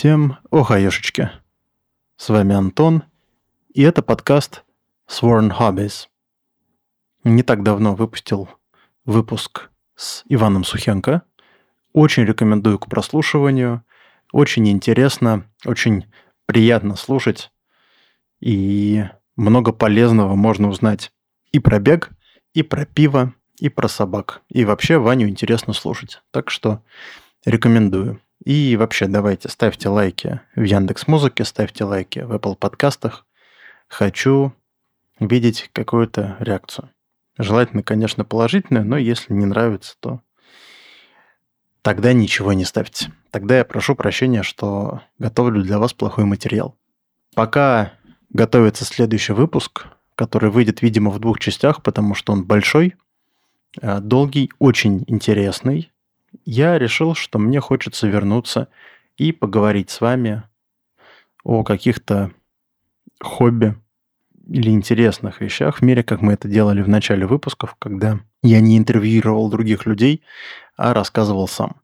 Всем охаешечки. С вами Антон, и это подкаст Sworn Hobbies. Не так давно выпустил выпуск с Иваном Сухенко. Очень рекомендую к прослушиванию. Очень интересно, очень приятно слушать. И много полезного можно узнать и про бег, и про пиво, и про собак. И вообще Ваню интересно слушать. Так что рекомендую. И вообще давайте ставьте лайки в Яндекс Музыке, ставьте лайки в Apple подкастах. Хочу видеть какую-то реакцию. Желательно, конечно, положительную, но если не нравится, то тогда ничего не ставьте. Тогда я прошу прощения, что готовлю для вас плохой материал. Пока готовится следующий выпуск, который выйдет, видимо, в двух частях, потому что он большой, э, долгий, очень интересный, я решил, что мне хочется вернуться и поговорить с вами о каких-то хобби или интересных вещах в мире, как мы это делали в начале выпусков, когда я не интервьюировал других людей, а рассказывал сам.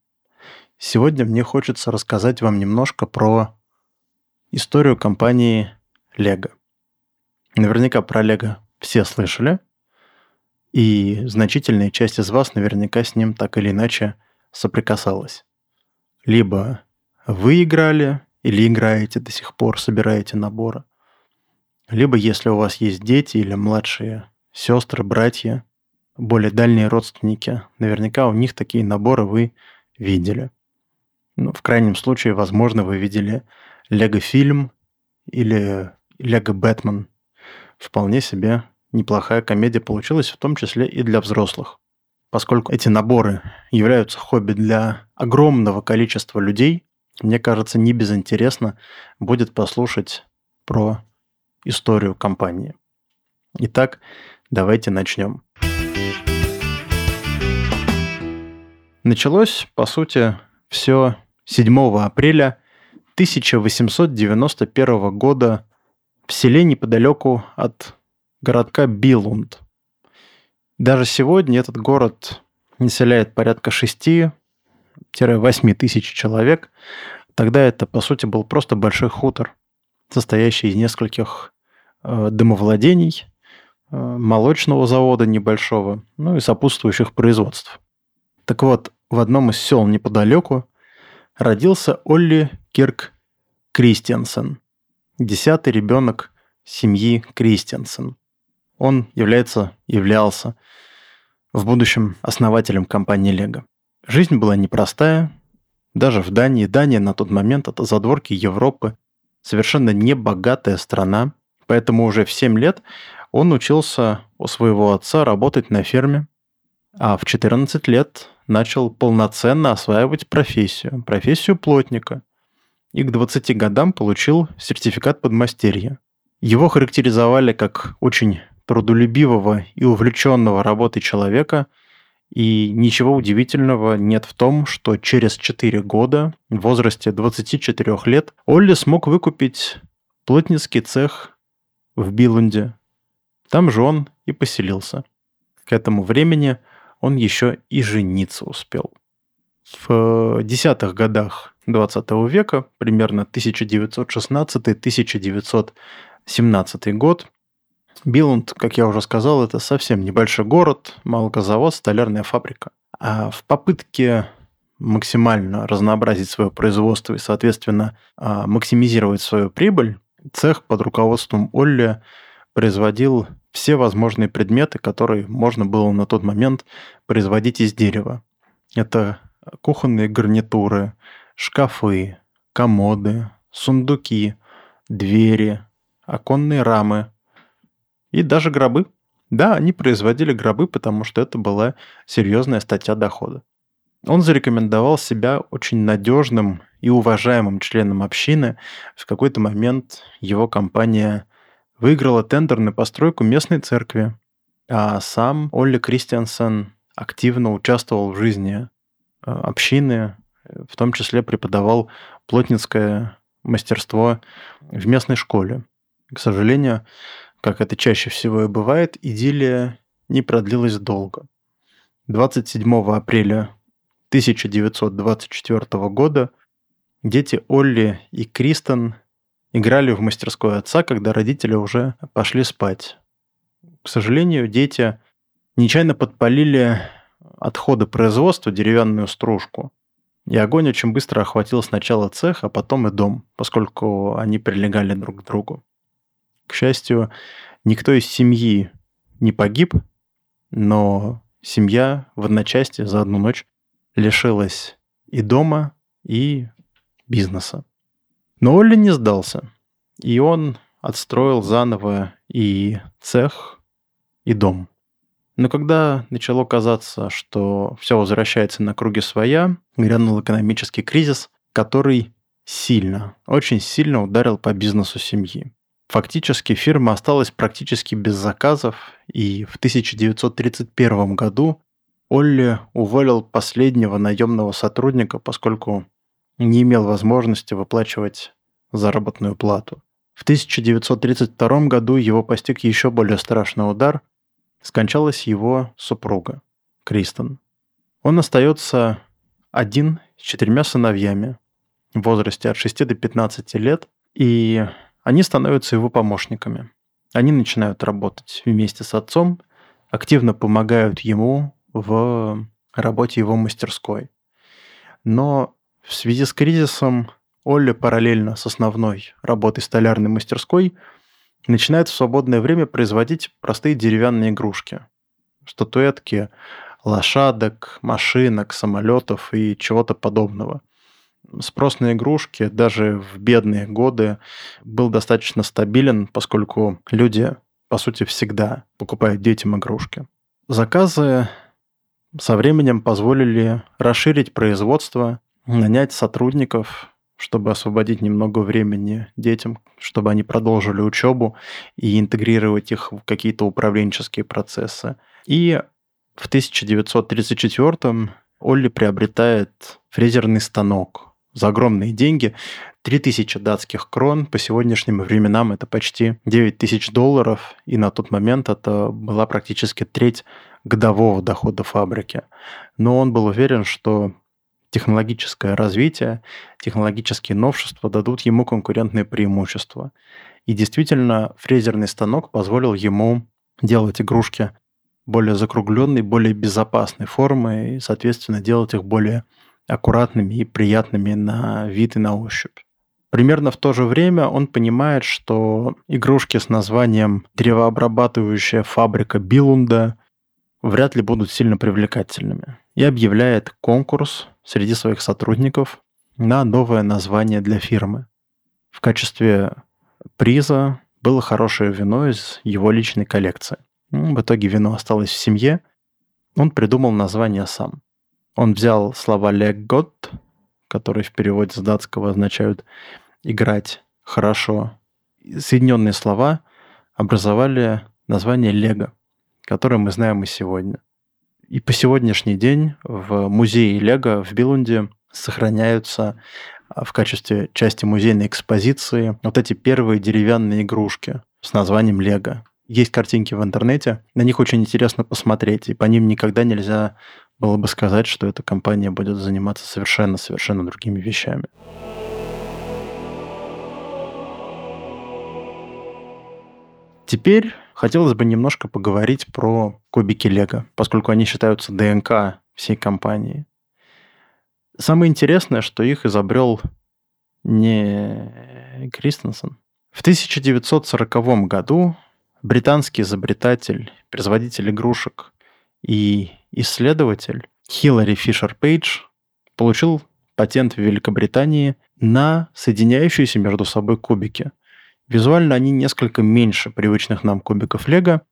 Сегодня мне хочется рассказать вам немножко про историю компании Lego. Наверняка про Lego все слышали, и значительная часть из вас наверняка с ним так или иначе соприкасалась. Либо вы играли или играете до сих пор, собираете наборы. Либо если у вас есть дети или младшие сестры, братья, более дальние родственники, наверняка у них такие наборы вы видели. Ну, в крайнем случае, возможно, вы видели Лего-фильм или Лего Бэтмен. Вполне себе неплохая комедия получилась, в том числе и для взрослых поскольку эти наборы являются хобби для огромного количества людей, мне кажется, не безинтересно будет послушать про историю компании. Итак, давайте начнем. Началось, по сути, все 7 апреля 1891 года в селе неподалеку от городка Билунд – даже сегодня этот город населяет порядка 6-8 тысяч человек. Тогда это, по сути, был просто большой хутор, состоящий из нескольких э, домовладений, э, молочного завода небольшого, ну и сопутствующих производств. Так вот, в одном из сел неподалеку родился Олли Кирк Кристиансен, десятый ребенок семьи Кристиансен. Он является, являлся в будущем основателем компании Lego. Жизнь была непростая. Даже в Дании. Дания на тот момент это задворки Европы. Совершенно небогатая страна. Поэтому уже в 7 лет он учился у своего отца работать на ферме. А в 14 лет начал полноценно осваивать профессию. Профессию плотника. И к 20 годам получил сертификат подмастерья. Его характеризовали как очень трудолюбивого и увлеченного работой человека, и ничего удивительного нет в том, что через 4 года, в возрасте 24 лет, Олли смог выкупить плотницкий цех в Билунде. Там же он и поселился. К этому времени он еще и жениться успел. В десятых годах 20 века, примерно 1916-1917 год, Биланд, как я уже сказал, это совсем небольшой город, молокозавод, столярная фабрика. А в попытке максимально разнообразить свое производство и, соответственно, а, максимизировать свою прибыль, цех под руководством Олли производил все возможные предметы, которые можно было на тот момент производить из дерева. Это кухонные гарнитуры, шкафы, комоды, сундуки, двери, оконные рамы, и даже гробы. Да, они производили гробы, потому что это была серьезная статья дохода. Он зарекомендовал себя очень надежным и уважаемым членом общины. В какой-то момент его компания выиграла тендер на постройку местной церкви, а сам Олли Кристиансен активно участвовал в жизни э, общины, в том числе преподавал плотницкое мастерство в местной школе. К сожалению, как это чаще всего и бывает, идиллия не продлилась долго. 27 апреля 1924 года дети Олли и Кристен играли в мастерской отца, когда родители уже пошли спать. К сожалению, дети нечаянно подпалили отходы производства деревянную стружку. И огонь очень быстро охватил сначала цех, а потом и дом, поскольку они прилегали друг к другу. К счастью, никто из семьи не погиб, но семья в одночасье за одну ночь лишилась и дома, и бизнеса. Но Олли не сдался, и он отстроил заново и цех, и дом. Но когда начало казаться, что все возвращается на круги своя, грянул экономический кризис, который сильно, очень сильно ударил по бизнесу семьи. Фактически фирма осталась практически без заказов, и в 1931 году Олли уволил последнего наемного сотрудника, поскольку не имел возможности выплачивать заработную плату. В 1932 году его постиг еще более страшный удар. Скончалась его супруга, Кристен. Он остается один с четырьмя сыновьями в возрасте от 6 до 15 лет, и они становятся его помощниками. Они начинают работать вместе с отцом, активно помогают ему в работе его мастерской. Но в связи с кризисом Олли параллельно с основной работой столярной мастерской начинает в свободное время производить простые деревянные игрушки. Статуэтки лошадок, машинок, самолетов и чего-то подобного – спрос на игрушки даже в бедные годы был достаточно стабилен, поскольку люди, по сути, всегда покупают детям игрушки. Заказы со временем позволили расширить производство, нанять сотрудников, чтобы освободить немного времени детям, чтобы они продолжили учебу и интегрировать их в какие-то управленческие процессы. И в 1934 Олли приобретает фрезерный станок, за огромные деньги. 3000 датских крон по сегодняшним временам это почти 9000 долларов, и на тот момент это была практически треть годового дохода фабрики. Но он был уверен, что технологическое развитие, технологические новшества дадут ему конкурентные преимущества. И действительно, фрезерный станок позволил ему делать игрушки более закругленной, более безопасной формы и, соответственно, делать их более аккуратными и приятными на вид и на ощупь. Примерно в то же время он понимает, что игрушки с названием «Древообрабатывающая фабрика Билунда» вряд ли будут сильно привлекательными. И объявляет конкурс среди своих сотрудников на новое название для фирмы. В качестве приза было хорошее вино из его личной коллекции. В итоге вино осталось в семье. Он придумал название сам. Он взял слова «леггот», которые в переводе с датского означают «играть хорошо». Соединенные слова образовали название «лего», которое мы знаем и сегодня. И по сегодняшний день в музее Лего в Билунде сохраняются а, в качестве части музейной экспозиции вот эти первые деревянные игрушки с названием Лего. Есть картинки в интернете, на них очень интересно посмотреть, и по ним никогда нельзя было бы сказать, что эта компания будет заниматься совершенно-совершенно другими вещами. Теперь хотелось бы немножко поговорить про кубики Лего, поскольку они считаются ДНК всей компании. Самое интересное, что их изобрел не Кристенсен. В 1940 году британский изобретатель, производитель игрушек и исследователь Хиллари Фишер Пейдж получил патент в Великобритании на соединяющиеся между собой кубики. Визуально они несколько меньше привычных нам кубиков Лего.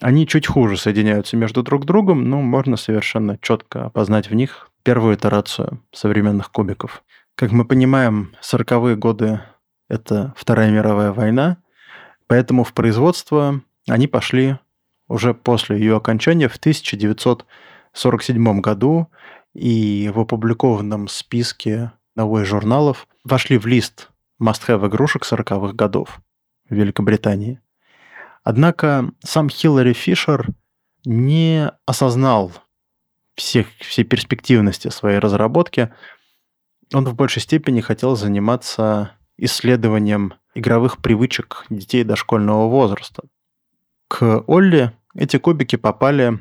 Они чуть хуже соединяются между друг другом, но можно совершенно четко опознать в них первую итерацию современных кубиков. Как мы понимаем, 40-е годы – это Вторая мировая война, поэтому в производство они пошли уже после ее окончания в 1947 году и в опубликованном списке новых журналов вошли в лист must-have игрушек 40-х годов в Великобритании. Однако сам Хиллари Фишер не осознал всех, всей перспективности своей разработки он в большей степени хотел заниматься исследованием игровых привычек детей дошкольного возраста. К Олли эти кубики попали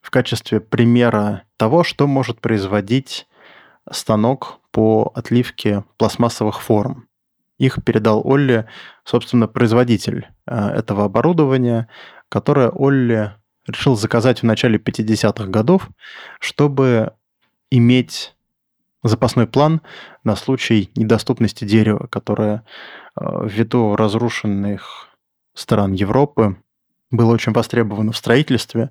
в качестве примера того, что может производить станок по отливке пластмассовых форм. Их передал Олли, собственно, производитель э, этого оборудования, которое Олли решил заказать в начале 50-х годов, чтобы иметь запасной план на случай недоступности дерева, которое э, ввиду разрушенных стран Европы было очень востребовано в строительстве,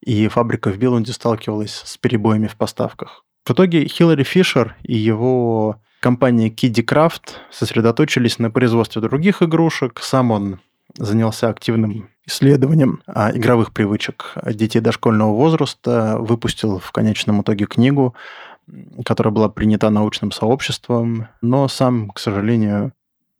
и фабрика в Билунде сталкивалась с перебоями в поставках. В итоге Хиллари Фишер и его компания Kiddy Craft сосредоточились на производстве других игрушек. Сам он занялся активным исследованием а, игровых привычек детей дошкольного возраста, выпустил в конечном итоге книгу которая была принята научным сообществом, но сам, к сожалению,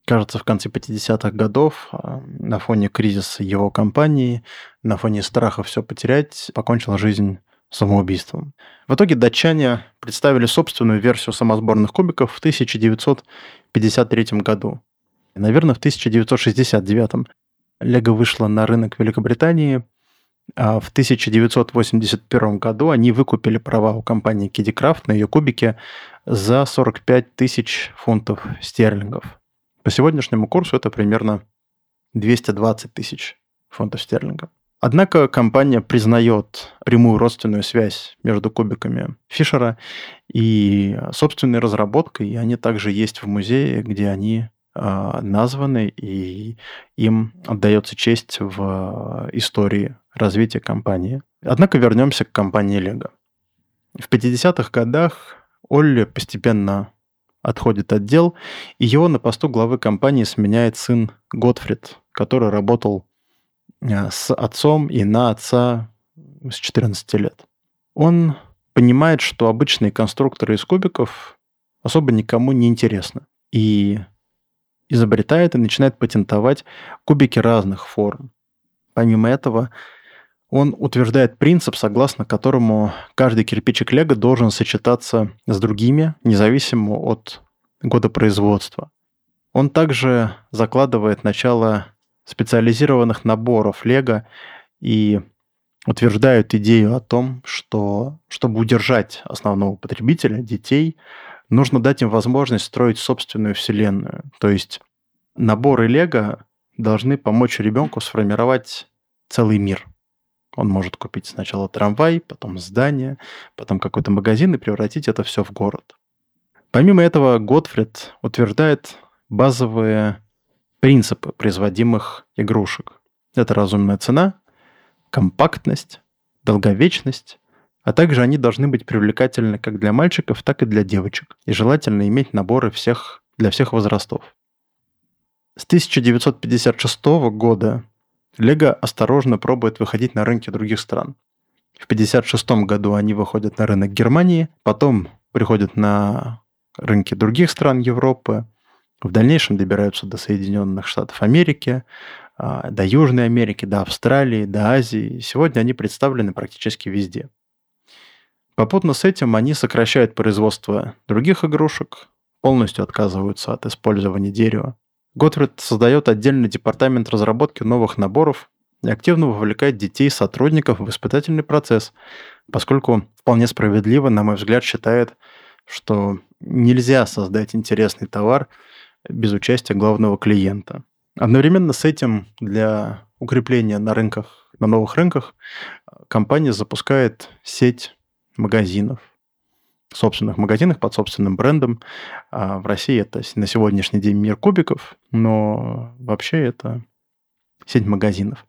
кажется, в конце 50-х годов а, на фоне кризиса его компании, на фоне страха все потерять, покончил жизнь самоубийством. В итоге датчане представили собственную версию самосборных кубиков в 1953 году. И, наверное, в 1969 Лего вышла на рынок Великобритании – а в 1981 году они выкупили права у компании KiddyCraft на ее кубики за 45 тысяч фунтов стерлингов. По сегодняшнему курсу это примерно 220 тысяч фунтов стерлингов. Однако компания признает прямую родственную связь между кубиками Фишера и собственной разработкой, и они также есть в музее, где они а, названы, и им отдается честь в истории развития компании. Однако вернемся к компании Lego. В 50-х годах Олли постепенно отходит от дел, и его на посту главы компании сменяет сын Готфрид, который работал а, с отцом и на отца с 14 лет. Он понимает, что обычные конструкторы из кубиков особо никому не интересны. И изобретает и начинает патентовать кубики разных форм. Помимо этого, он утверждает принцип, согласно которому каждый кирпичик Лего должен сочетаться с другими, независимо от года производства. Он также закладывает начало специализированных наборов Лего и утверждает идею о том, что чтобы удержать основного потребителя, детей, нужно дать им возможность строить собственную вселенную. То есть наборы Лего должны помочь ребенку сформировать целый мир. Он может купить сначала трамвай, потом здание, потом какой-то магазин и превратить это все в город. Помимо этого, Готфрид утверждает базовые принципы производимых игрушек. Это разумная цена, компактность, долговечность, а также они должны быть привлекательны как для мальчиков, так и для девочек. И желательно иметь наборы всех, для всех возрастов. С 1956 года Лего осторожно пробует выходить на рынки других стран. В 1956 году они выходят на рынок Германии, потом приходят на рынки других стран Европы, в дальнейшем добираются до Соединенных Штатов Америки, а, до Южной Америки, до Австралии, до Азии. Сегодня они представлены практически везде. Попутно с этим они сокращают производство других игрушек, полностью отказываются от использования дерева. Готфрид создает отдельный департамент разработки новых наборов и активно вовлекает детей сотрудников в испытательный процесс, поскольку вполне справедливо, на мой взгляд, считает, что нельзя создать интересный товар без участия главного клиента. Одновременно с этим для укрепления на рынках, на новых рынках, компания запускает сеть магазинов, собственных магазинах под собственным брендом. А в России это на сегодняшний день мир кубиков, но вообще это сеть магазинов.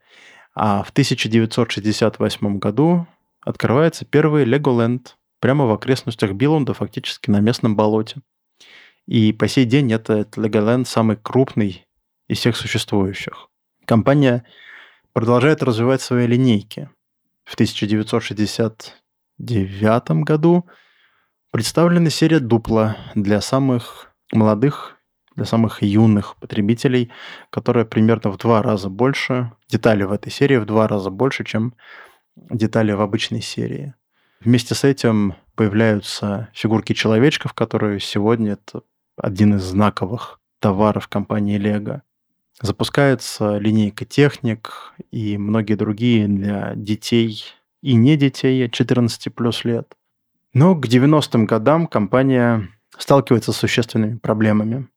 А в 1968 году открывается первый Legoland прямо в окрестностях Биллунда, фактически на местном болоте. И по сей день это Legoland самый крупный из всех существующих. Компания продолжает развивать свои линейки. В 1960 2009 году представлена серия Дупла для самых молодых, для самых юных потребителей, которая примерно в два раза больше, детали в этой серии в два раза больше, чем детали в обычной серии. Вместе с этим появляются фигурки человечков, которые сегодня это один из знаковых товаров компании Lego. Запускается линейка техник и многие другие для детей и не детей от 14 плюс лет. Но к 90-м годам компания сталкивается с существенными проблемами.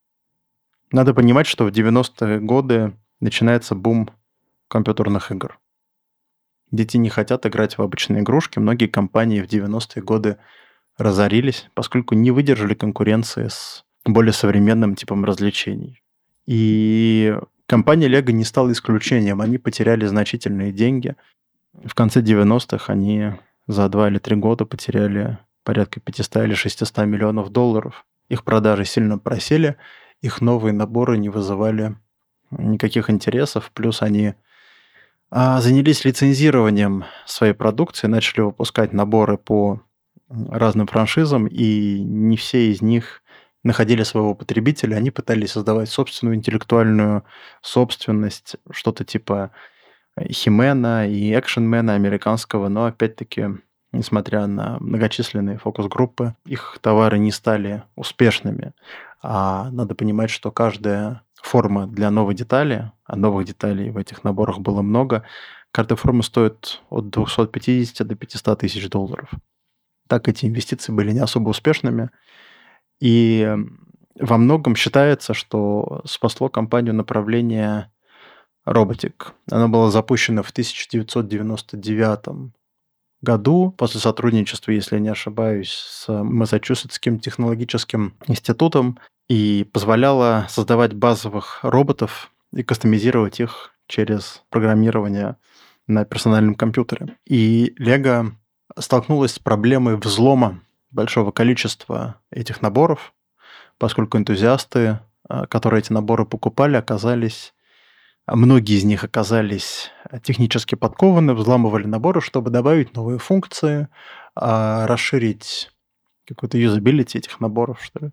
Надо понимать, что в 90-е годы начинается бум компьютерных игр. Дети не хотят играть в обычные игрушки. Многие компании в 90-е годы разорились, поскольку не выдержали конкуренции с более современным типом развлечений. И компания Lego не стала исключением. Они потеряли значительные деньги. В конце 90-х они за 2 или 3 года потеряли порядка 500 или 600 миллионов долларов. Их продажи сильно просели, их новые наборы не вызывали никаких интересов, плюс они а, занялись лицензированием своей продукции, начали выпускать наборы по разным франшизам, и не все из них находили своего потребителя, они пытались создавать собственную интеллектуальную собственность, что-то типа Химена и Экшенмена американского, но опять-таки, несмотря на многочисленные фокус-группы, их товары не стали успешными. А надо понимать, что каждая форма для новой детали, а новых деталей в этих наборах было много, каждая форма стоит от 250 до 500 тысяч долларов. Так эти инвестиции были не особо успешными. И во многом считается, что спасло компанию направление роботик. Оно было запущено в 1999 году после сотрудничества, если я не ошибаюсь, с Массачусетским технологическим институтом и позволяло создавать базовых роботов и кастомизировать их через программирование на персональном компьютере. И Lego столкнулась с проблемой взлома большого количества этих наборов, поскольку энтузиасты, а, которые эти наборы покупали, оказались, многие из них оказались технически подкованы, взламывали наборы, чтобы добавить новые функции, а, расширить какой-то юзабилити этих наборов, что ли.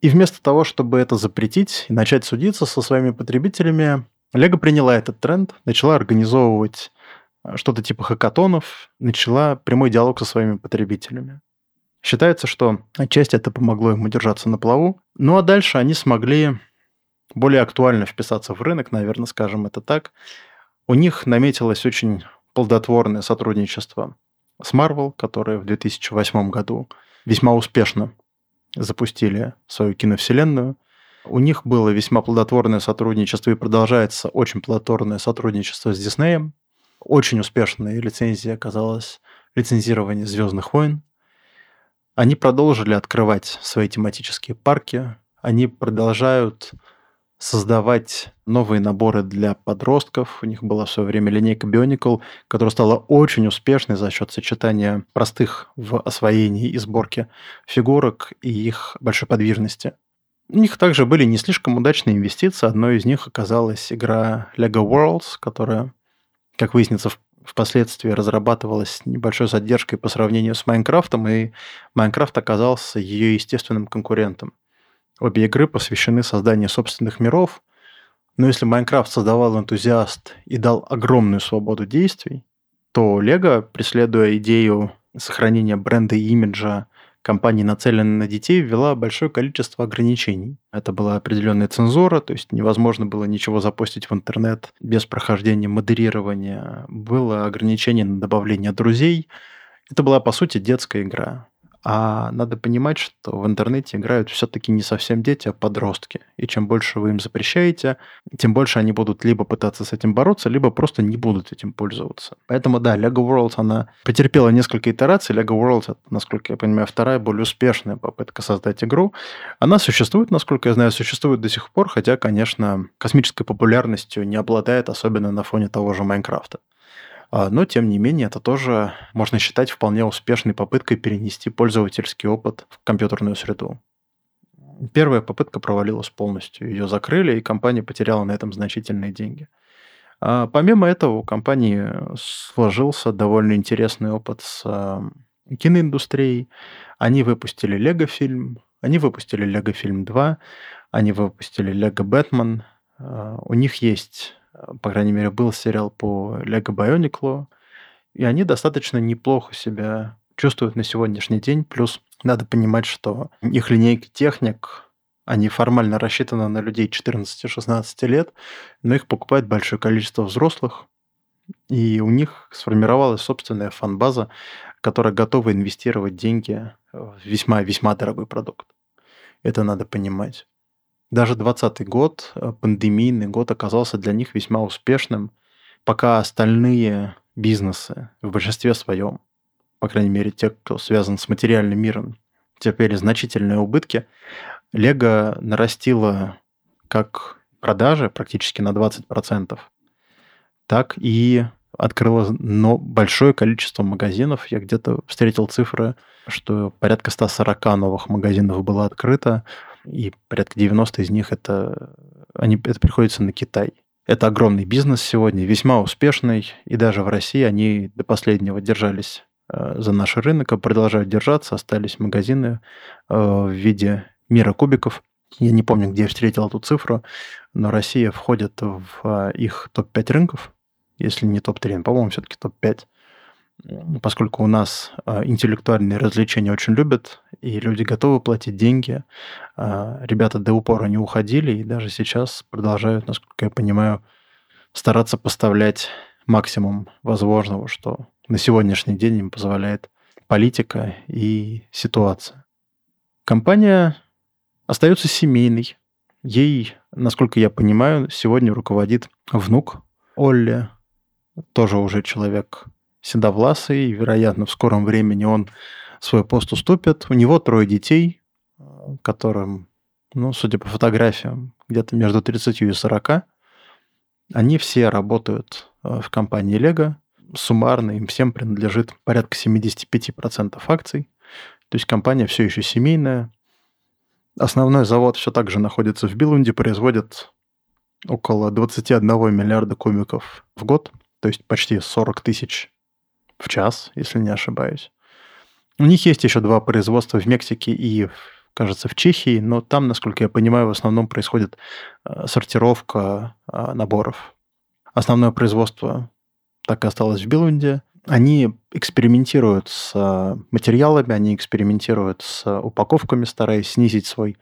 И вместо того, чтобы это запретить и начать судиться со своими потребителями, Лего приняла этот тренд, начала организовывать а, что-то типа хакатонов, начала прямой диалог со своими потребителями. Считается, что отчасти это помогло им удержаться на плаву. Ну а дальше они смогли более актуально вписаться в рынок, наверное, скажем это так. У них наметилось очень плодотворное сотрудничество с Marvel, которое в 2008 году весьма успешно запустили свою киновселенную. У них было весьма плодотворное сотрудничество и продолжается очень плодотворное сотрудничество с Диснеем. Очень успешной лицензией оказалось лицензирование «Звездных войн». Они продолжили открывать свои тематические парки, они продолжают создавать новые наборы для подростков. У них была в свое время линейка Bionicle, которая стала очень успешной за счет сочетания простых в освоении и сборке фигурок и их большой подвижности. У них также были не слишком удачные инвестиции. Одной из них оказалась игра Lego Worlds, которая, как выяснится, впоследствии разрабатывалась небольшой задержкой по сравнению с Minecraft ом, и Minecraft оказался ее естественным конкурентом. Обе игры посвящены созданию собственных миров, но если Minecraft создавал энтузиаст и дал огромную свободу действий, то Лего, преследуя идею сохранения бренда и имиджа компании, нацеленной на детей, ввела большое количество ограничений. Это была определенная цензура, то есть невозможно было ничего запустить в интернет без прохождения модерирования. Было ограничение на добавление друзей. Это была, по сути, детская игра. А надо понимать, что в интернете играют все-таки не совсем дети, а подростки. И чем больше вы им запрещаете, тем больше они будут либо пытаться с этим бороться, либо просто не будут этим пользоваться. Поэтому да, Lego World, она потерпела несколько итераций. Lego World, насколько я понимаю, вторая более успешная попытка создать игру. Она существует, насколько я знаю, существует до сих пор, хотя, конечно, космической популярностью не обладает, особенно на фоне того же Майнкрафта. А, но, тем не менее, это тоже можно считать вполне успешной попыткой перенести пользовательский опыт в компьютерную среду. Первая попытка провалилась полностью. Ее закрыли, и компания потеряла на этом значительные деньги. А помимо этого, у компании сложился довольно интересный опыт с а, киноиндустрией. Они выпустили Лего-фильм, они выпустили Лего-фильм 2, они выпустили Лего Бэтмен. У них есть по крайней мере, был сериал по Lego Bionicle, и они достаточно неплохо себя чувствуют на сегодняшний день. Плюс надо понимать, что их линейка техник, они формально рассчитаны на людей 14-16 лет, но их покупает большое количество взрослых, и у них сформировалась собственная фан-база, которая готова инвестировать деньги в весьма-весьма дорогой продукт. Это надо понимать. Даже 2020 год, э, пандемийный год, оказался для них весьма успешным, пока остальные бизнесы в большинстве своем, по крайней мере, те, кто связан с материальным миром, терпели значительные убытки, Лего нарастила как продажи практически на 20%, так и открыла но большое количество магазинов. Я где-то встретил цифры, что порядка 140 новых магазинов было открыто, и порядка 90 из них это, они, это приходится на Китай. Это огромный бизнес сегодня, весьма успешный, и даже в России они до последнего держались э, за наш рынок, и продолжают держаться. Остались магазины э, в виде мира кубиков. Я не помню, где я встретил эту цифру, но Россия входит в э, их топ-5 рынков, если не топ-3, по-моему, все-таки топ-5 поскольку у нас а, интеллектуальные развлечения очень любят, и люди готовы платить деньги, а, ребята до упора не уходили, и даже сейчас продолжают, насколько я понимаю, стараться поставлять максимум возможного, что на сегодняшний день им позволяет политика и ситуация. Компания остается семейной. Ей, насколько я понимаю, сегодня руководит внук Олли, тоже уже человек седовласый, вероятно, в скором времени он свой пост уступит. У него трое детей, э, которым, ну, судя по фотографиям, где-то между 30 и 40. Они все работают э, в компании Lego. Суммарно им всем принадлежит порядка 75% акций. То есть компания все еще семейная. Основной завод все так же находится в Билунде, производит около 21 миллиарда кубиков в год, то есть почти 40 тысяч в час, если не ошибаюсь. У них есть еще два производства в Мексике и, кажется, в Чехии, но там, насколько я понимаю, в основном происходит э, сортировка э, наборов. Основное производство так и осталось в Билунде. Они экспериментируют с э, материалами, они экспериментируют с упаковками, стараясь снизить свой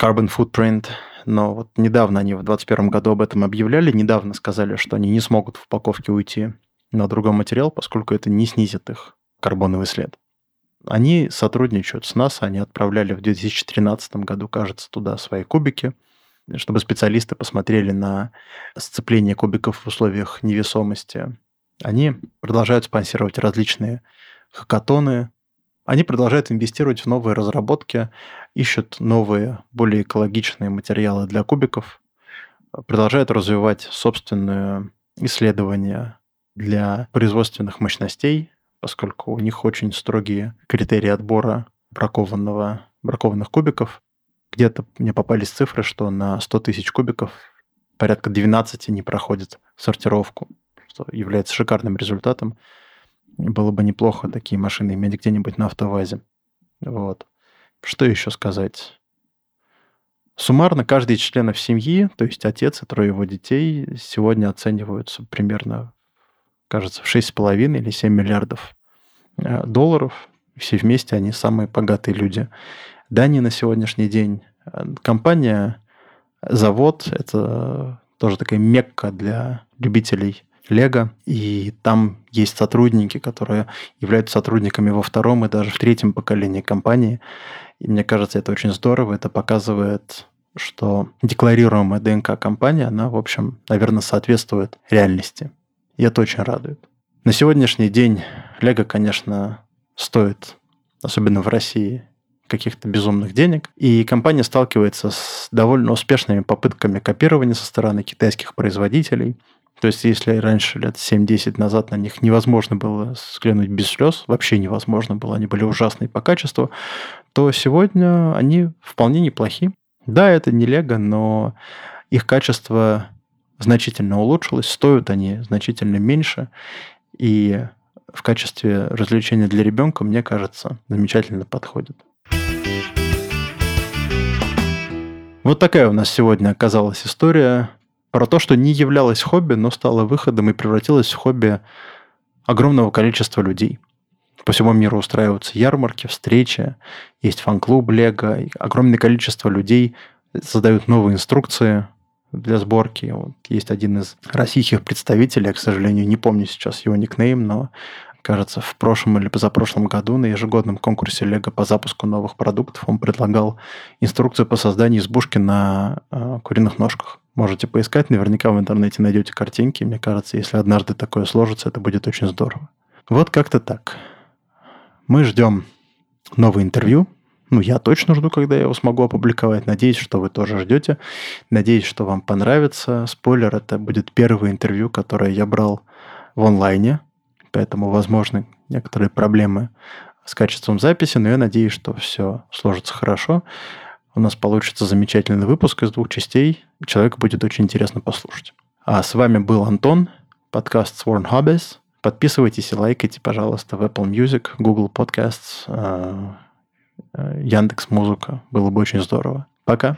carbon footprint. Но вот недавно они в 2021 году об этом объявляли, недавно сказали, что они не смогут в упаковке уйти на другой материал, поскольку это не снизит их карбоновый след. Они сотрудничают с НАСА, они отправляли в 2013 году, кажется, туда свои кубики, чтобы специалисты посмотрели на сцепление кубиков в условиях невесомости. Они продолжают спонсировать различные хакатоны, они продолжают инвестировать в новые разработки, ищут новые, более экологичные материалы для кубиков, продолжают развивать собственные исследования для производственных мощностей, поскольку у них очень строгие критерии отбора бракованного, бракованных кубиков. Где-то мне попались цифры, что на 100 тысяч кубиков порядка 12 не проходит сортировку, что является шикарным результатом. Было бы неплохо такие машины иметь где-нибудь на автовазе. Вот. Что еще сказать? Суммарно каждый из членов семьи, то есть отец и трое его детей, сегодня оцениваются примерно кажется, в 6,5 или 7 миллиардов э, долларов. Все вместе они самые богатые люди. Дания на сегодняшний день. Э, компания, завод, это тоже такая мекка для любителей Лего, и там есть сотрудники, которые являются сотрудниками во втором и даже в третьем поколении компании. И мне кажется, это очень здорово, это показывает, что декларируемая ДНК компании, она, в общем, наверное, соответствует реальности. И это очень радует. На сегодняшний день Лего, конечно, стоит, особенно в России, каких-то безумных денег. И компания сталкивается с довольно успешными попытками копирования со стороны китайских производителей. То есть, если раньше, лет 7-10 назад на них невозможно было взглянуть без слез, вообще невозможно было, они были ужасные по качеству, то сегодня они вполне неплохи. Да, это не Лего, но их качество значительно улучшилось, стоят они значительно меньше, и в качестве развлечения для ребенка, мне кажется, замечательно подходит. Вот такая у нас сегодня оказалась история про то, что не являлось хобби, но стало выходом и превратилось в хобби огромного количества людей. По всему миру устраиваются ярмарки, встречи, есть фан-клуб Лего, огромное количество людей создают новые инструкции для сборки. Вот есть один из российских представителей, я, к сожалению, не помню сейчас его никнейм, но кажется, в прошлом или позапрошлом году на ежегодном конкурсе Лего по запуску новых продуктов он предлагал инструкцию по созданию избушки на э, куриных ножках. Можете поискать, наверняка в интернете найдете картинки. Мне кажется, если однажды такое сложится, это будет очень здорово. Вот как-то так. Мы ждем новое интервью ну, я точно жду, когда я его смогу опубликовать. Надеюсь, что вы тоже ждете. Надеюсь, что вам понравится. Спойлер, это будет первое интервью, которое я брал в онлайне. Поэтому, возможно, некоторые проблемы с качеством записи, но я надеюсь, что все сложится хорошо. У нас получится замечательный выпуск из двух частей. Человеку будет очень интересно послушать. А с вами был Антон, подкаст Sworn Hobbies. Подписывайтесь и лайкайте, пожалуйста, в Apple Music, Google Podcasts, э, Яндекс Музыка. Было бы очень здорово. Пока.